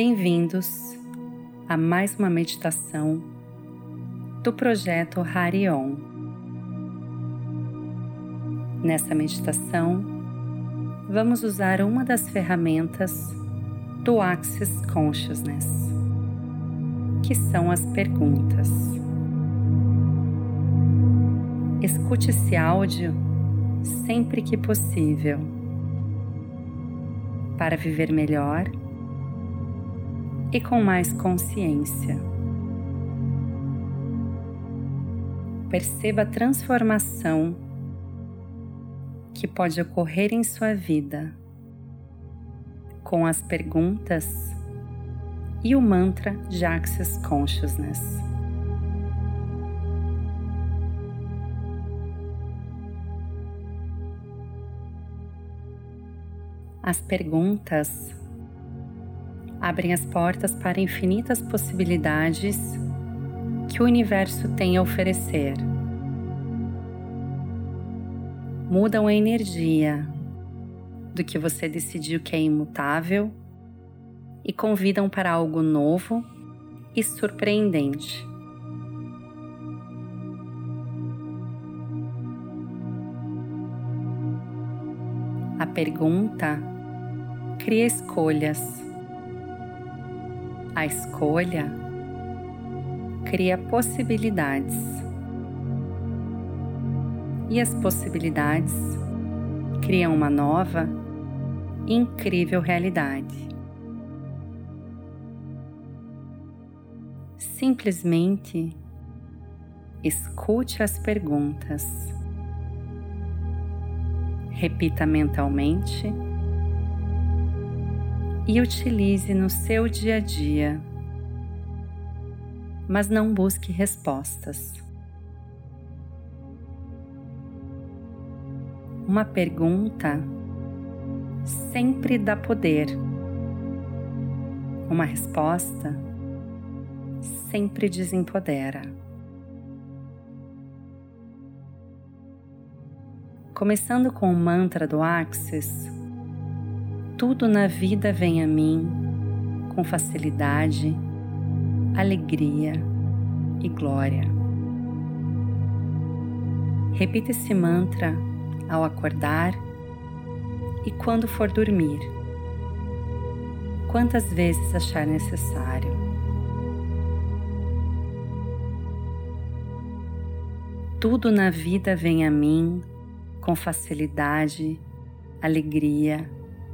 Bem-vindos a mais uma meditação do projeto Harion. Nessa meditação, vamos usar uma das ferramentas do Access Consciousness, que são as perguntas. Escute esse áudio sempre que possível para viver melhor e com mais consciência. Perceba a transformação que pode ocorrer em sua vida com as perguntas e o mantra de Access Consciousness. As perguntas abrem as portas para infinitas possibilidades que o universo tem a oferecer. Mudam a energia do que você decidiu que é imutável e convidam para algo novo e surpreendente. A pergunta cria escolhas a escolha cria possibilidades. E as possibilidades criam uma nova, incrível realidade. Simplesmente escute as perguntas. Repita mentalmente e utilize no seu dia a dia, mas não busque respostas. Uma pergunta sempre dá poder. Uma resposta sempre desempodera. Começando com o mantra do Axis, tudo na vida vem a mim com facilidade, alegria e glória. Repita esse mantra ao acordar e quando for dormir, quantas vezes achar necessário. Tudo na vida vem a mim com facilidade, alegria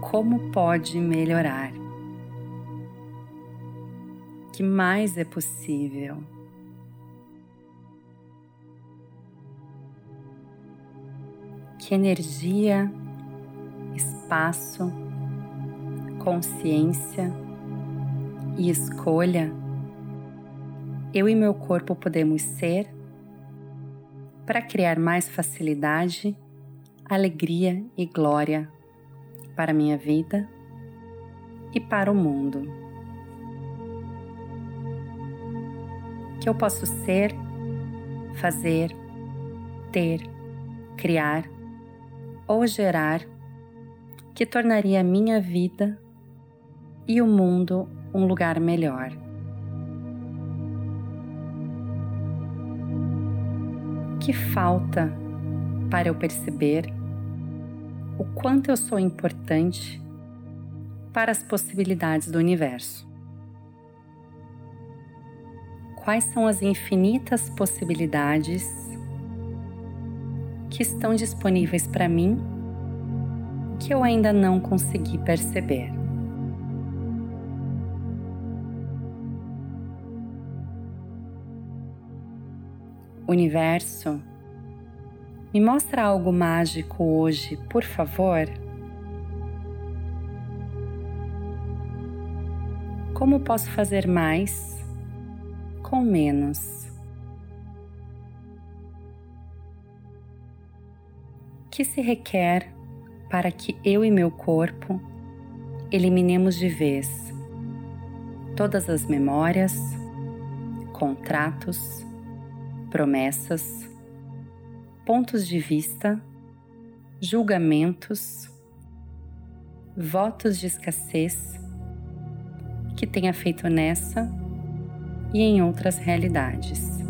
como pode melhorar. Que mais é possível? Que energia, espaço, consciência e escolha eu e meu corpo podemos ser para criar mais facilidade, alegria e glória para minha vida e para o mundo. Que eu posso ser, fazer, ter, criar ou gerar que tornaria minha vida e o mundo um lugar melhor. Que falta para eu perceber o quanto eu sou importante para as possibilidades do universo. Quais são as infinitas possibilidades que estão disponíveis para mim que eu ainda não consegui perceber? Universo, me mostra algo mágico hoje, por favor? Como posso fazer mais com menos? Que se requer para que eu e meu corpo eliminemos de vez todas as memórias, contratos, promessas, pontos de vista, julgamentos, votos de escassez que tenha feito nessa e em outras realidades.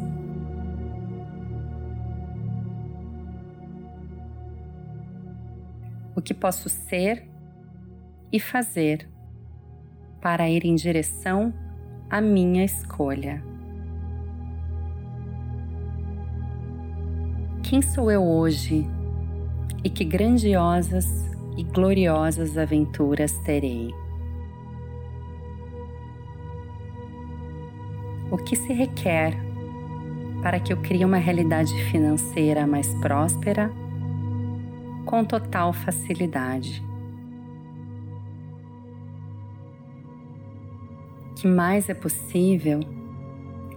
O que posso ser e fazer para ir em direção à minha escolha. Quem sou eu hoje e que grandiosas e gloriosas aventuras terei? O que se requer para que eu crie uma realidade financeira mais próspera com total facilidade? que mais é possível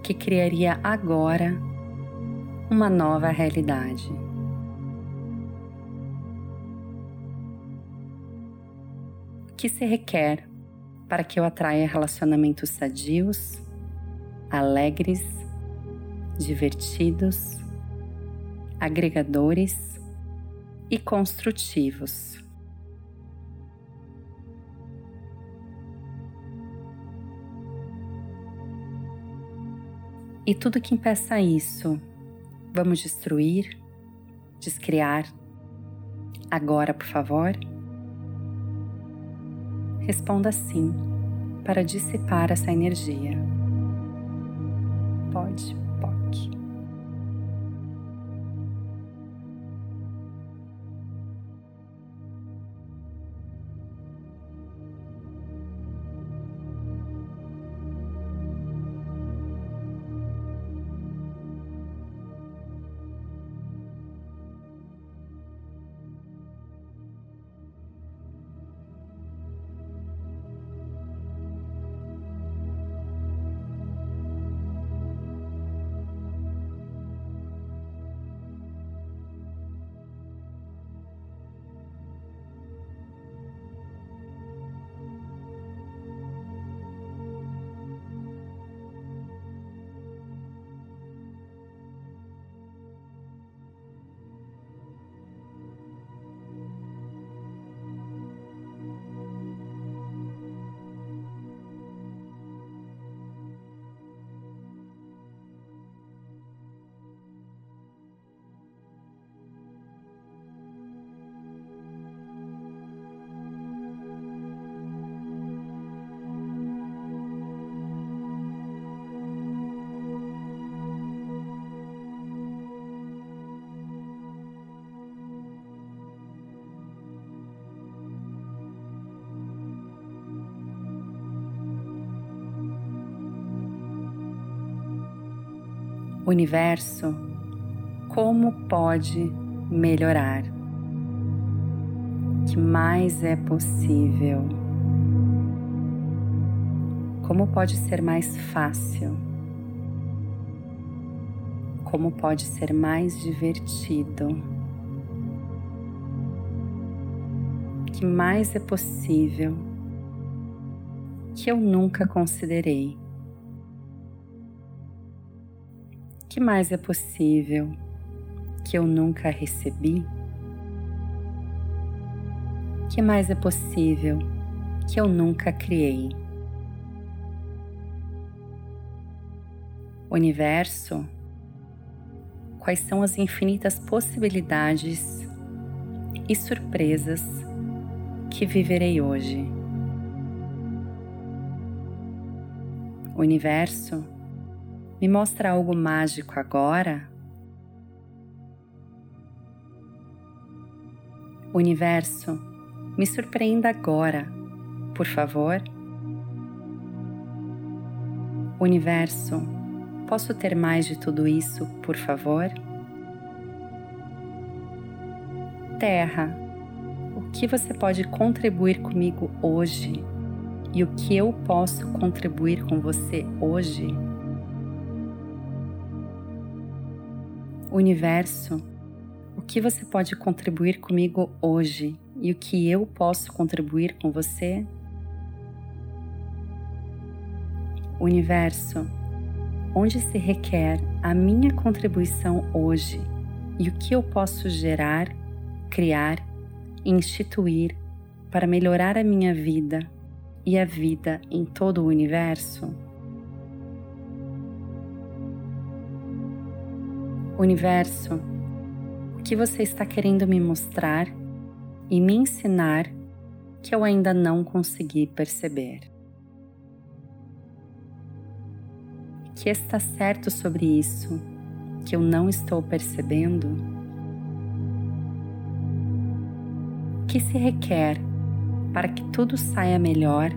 que criaria agora uma nova realidade. O que se requer para que eu atraia relacionamentos sadios, alegres, divertidos, agregadores e construtivos? E tudo que impeça isso Vamos destruir, descriar. Agora, por favor. Responda sim para dissipar essa energia. Pode. Universo, como pode melhorar? Que mais é possível? Como pode ser mais fácil? Como pode ser mais divertido? Que mais é possível que eu nunca considerei. Que mais é possível que eu nunca recebi? Que mais é possível que eu nunca criei? Universo, quais são as infinitas possibilidades e surpresas que viverei hoje? Universo, me mostra algo mágico agora? Universo, me surpreenda agora, por favor. Universo, posso ter mais de tudo isso, por favor? Terra, o que você pode contribuir comigo hoje e o que eu posso contribuir com você hoje? Universo, o que você pode contribuir comigo hoje e o que eu posso contribuir com você? Universo, onde se requer a minha contribuição hoje e o que eu posso gerar, criar instituir para melhorar a minha vida e a vida em todo o universo? Universo, o que você está querendo me mostrar e me ensinar que eu ainda não consegui perceber? Que está certo sobre isso que eu não estou percebendo? O que se requer para que tudo saia melhor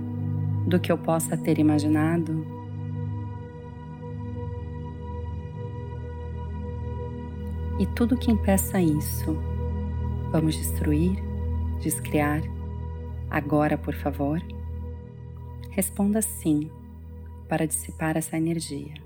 do que eu possa ter imaginado? E tudo que impeça isso, vamos destruir, descriar, agora, por favor? Responda sim para dissipar essa energia.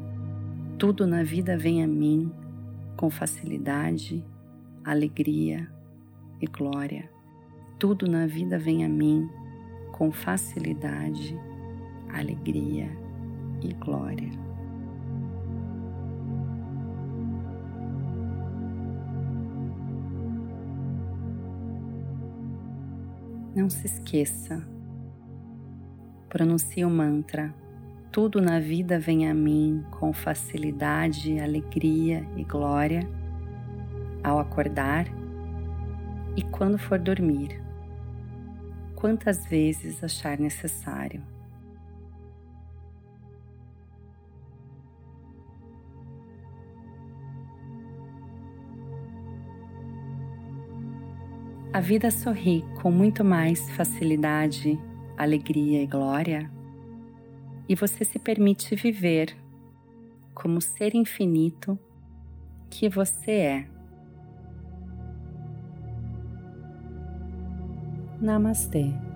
Tudo na vida vem a mim com facilidade, alegria e glória. Tudo na vida vem a mim com facilidade, alegria e glória. Não se esqueça, pronuncie o mantra. Tudo na vida vem a mim com facilidade, alegria e glória ao acordar e quando for dormir, quantas vezes achar necessário. A vida sorri com muito mais facilidade, alegria e glória, e você se permite viver como ser infinito que você é. Namastê.